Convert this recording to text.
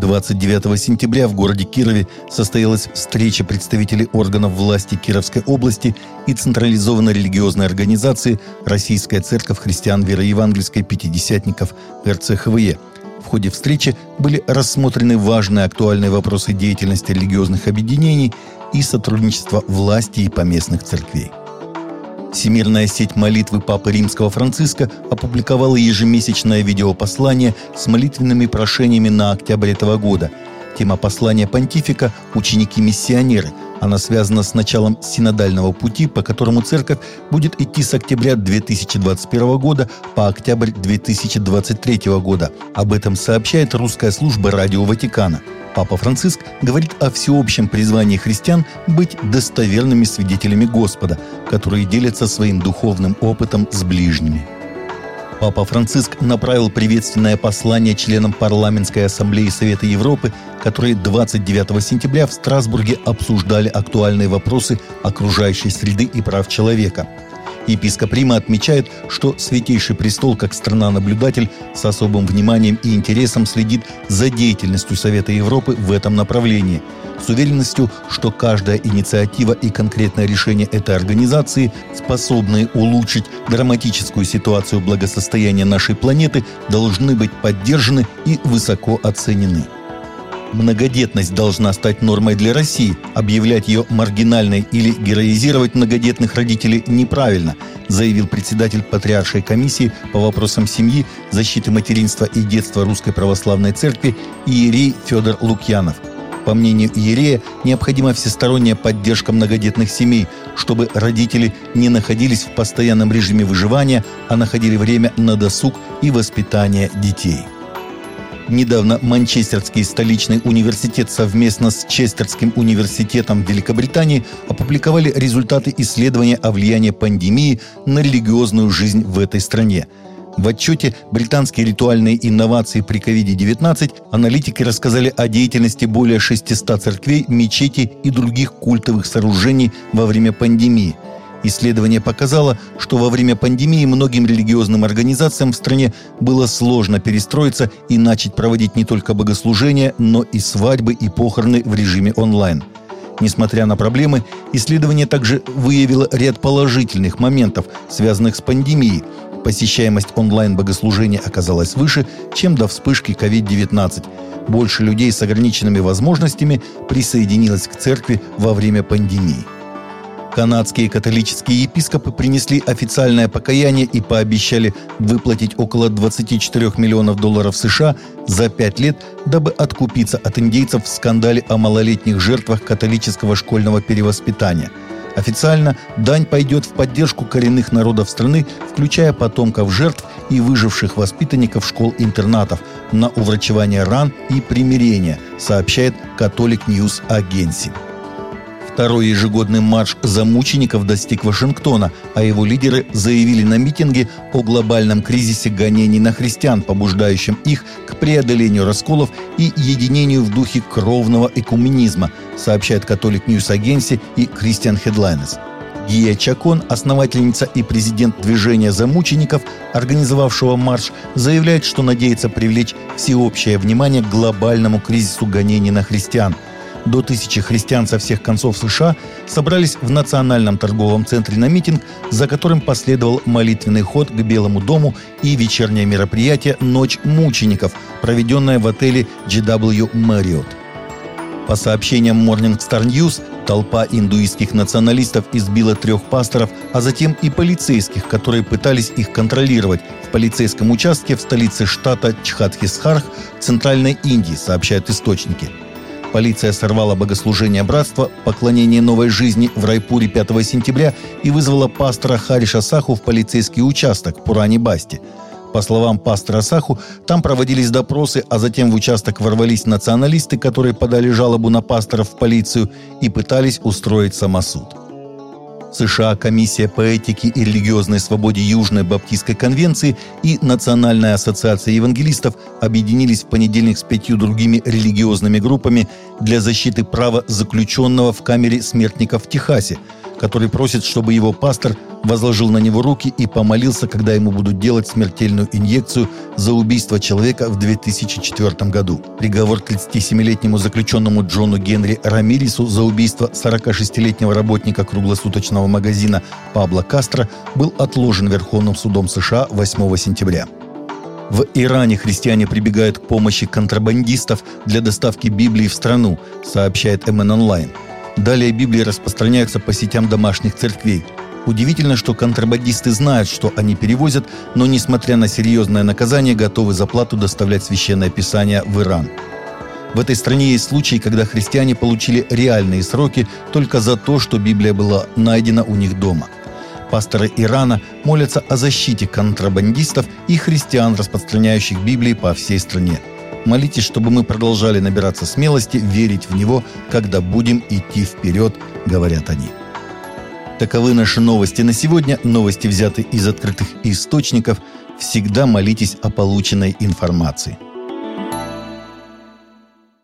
29 сентября в городе Кирове состоялась встреча представителей органов власти Кировской области и централизованной религиозной организации «Российская церковь христиан вероевангельской пятидесятников РЦХВЕ». В ходе встречи были рассмотрены важные актуальные вопросы деятельности религиозных объединений и сотрудничества власти и поместных церквей. Всемирная сеть молитвы Папы Римского Франциска опубликовала ежемесячное видеопослание с молитвенными прошениями на октябрь этого года. Тема послания понтифика «Ученики-миссионеры». Она связана с началом синодального пути, по которому церковь будет идти с октября 2021 года по октябрь 2023 года. Об этом сообщает русская служба радио Ватикана – Папа Франциск говорит о всеобщем призвании христиан быть достоверными свидетелями Господа, которые делятся своим духовным опытом с ближними. Папа Франциск направил приветственное послание членам Парламентской ассамблеи Совета Европы, которые 29 сентября в Страсбурге обсуждали актуальные вопросы окружающей среды и прав человека – Епископ Рима отмечает, что Святейший Престол, как страна-наблюдатель, с особым вниманием и интересом следит за деятельностью Совета Европы в этом направлении, с уверенностью, что каждая инициатива и конкретное решение этой организации, способные улучшить драматическую ситуацию благосостояния нашей планеты, должны быть поддержаны и высоко оценены. Многодетность должна стать нормой для России. Объявлять ее маргинальной или героизировать многодетных родителей неправильно, заявил председатель Патриаршей комиссии по вопросам семьи, защиты материнства и детства Русской Православной Церкви Иерей Федор Лукьянов. По мнению Иерея, необходима всесторонняя поддержка многодетных семей, чтобы родители не находились в постоянном режиме выживания, а находили время на досуг и воспитание детей. Недавно Манчестерский столичный университет совместно с Честерским университетом Великобритании опубликовали результаты исследования о влиянии пандемии на религиозную жизнь в этой стране. В отчете «Британские ритуальные инновации при COVID-19» аналитики рассказали о деятельности более 600 церквей, мечетей и других культовых сооружений во время пандемии – Исследование показало, что во время пандемии многим религиозным организациям в стране было сложно перестроиться и начать проводить не только богослужения, но и свадьбы и похороны в режиме онлайн. Несмотря на проблемы, исследование также выявило ряд положительных моментов, связанных с пандемией. Посещаемость онлайн-богослужения оказалась выше, чем до вспышки COVID-19. Больше людей с ограниченными возможностями присоединилось к церкви во время пандемии. Канадские католические епископы принесли официальное покаяние и пообещали выплатить около 24 миллионов долларов США за пять лет, дабы откупиться от индейцев в скандале о малолетних жертвах католического школьного перевоспитания. Официально дань пойдет в поддержку коренных народов страны, включая потомков жертв и выживших воспитанников школ-интернатов на уврачевание ран и примирение, сообщает Catholic News Agency. Второй ежегодный марш за мучеников достиг Вашингтона, а его лидеры заявили на митинге о глобальном кризисе гонений на христиан, побуждающем их к преодолению расколов и единению в духе кровного экуменизма, сообщает Catholic News Agency и Christian Headlines. Гия Чакон, основательница и президент движения за мучеников, организовавшего марш, заявляет, что надеется привлечь всеобщее внимание к глобальному кризису гонений на христиан – до тысячи христиан со всех концов США собрались в Национальном торговом центре на митинг, за которым последовал молитвенный ход к Белому дому и вечернее мероприятие «Ночь мучеников», проведенное в отеле GW Marriott. По сообщениям Morning Star News, толпа индуистских националистов избила трех пасторов, а затем и полицейских, которые пытались их контролировать в полицейском участке в столице штата Чхатхисхарх, Центральной Индии, сообщают источники – Полиция сорвала богослужение братства «Поклонение новой жизни» в Райпуре 5 сентября и вызвала пастора Хариша Саху в полицейский участок Пурани-Басти. По словам пастора Саху, там проводились допросы, а затем в участок ворвались националисты, которые подали жалобу на пасторов в полицию и пытались устроить самосуд. США Комиссия по этике и религиозной свободе Южной Баптистской конвенции и Национальная ассоциация евангелистов объединились в понедельник с пятью другими религиозными группами для защиты права заключенного в камере смертников в Техасе. Который просит, чтобы его пастор возложил на него руки и помолился, когда ему будут делать смертельную инъекцию за убийство человека в 2004 году. Приговор 37-летнему заключенному Джону Генри Рамирису за убийство 46-летнего работника круглосуточного магазина Пабло Кастро был отложен Верховным судом США 8 сентября. В Иране христиане прибегают к помощи контрабандистов для доставки Библии в страну, сообщает МН Онлайн. Далее Библии распространяются по сетям домашних церквей. Удивительно, что контрабандисты знают, что они перевозят, но, несмотря на серьезное наказание, готовы за плату доставлять священное писание в Иран. В этой стране есть случаи, когда христиане получили реальные сроки только за то, что Библия была найдена у них дома – Пасторы Ирана молятся о защите контрабандистов и христиан, распространяющих Библии по всей стране. Молитесь, чтобы мы продолжали набираться смелости, верить в Него, когда будем идти вперед, говорят они. Таковы наши новости на сегодня. Новости взяты из открытых источников. Всегда молитесь о полученной информации.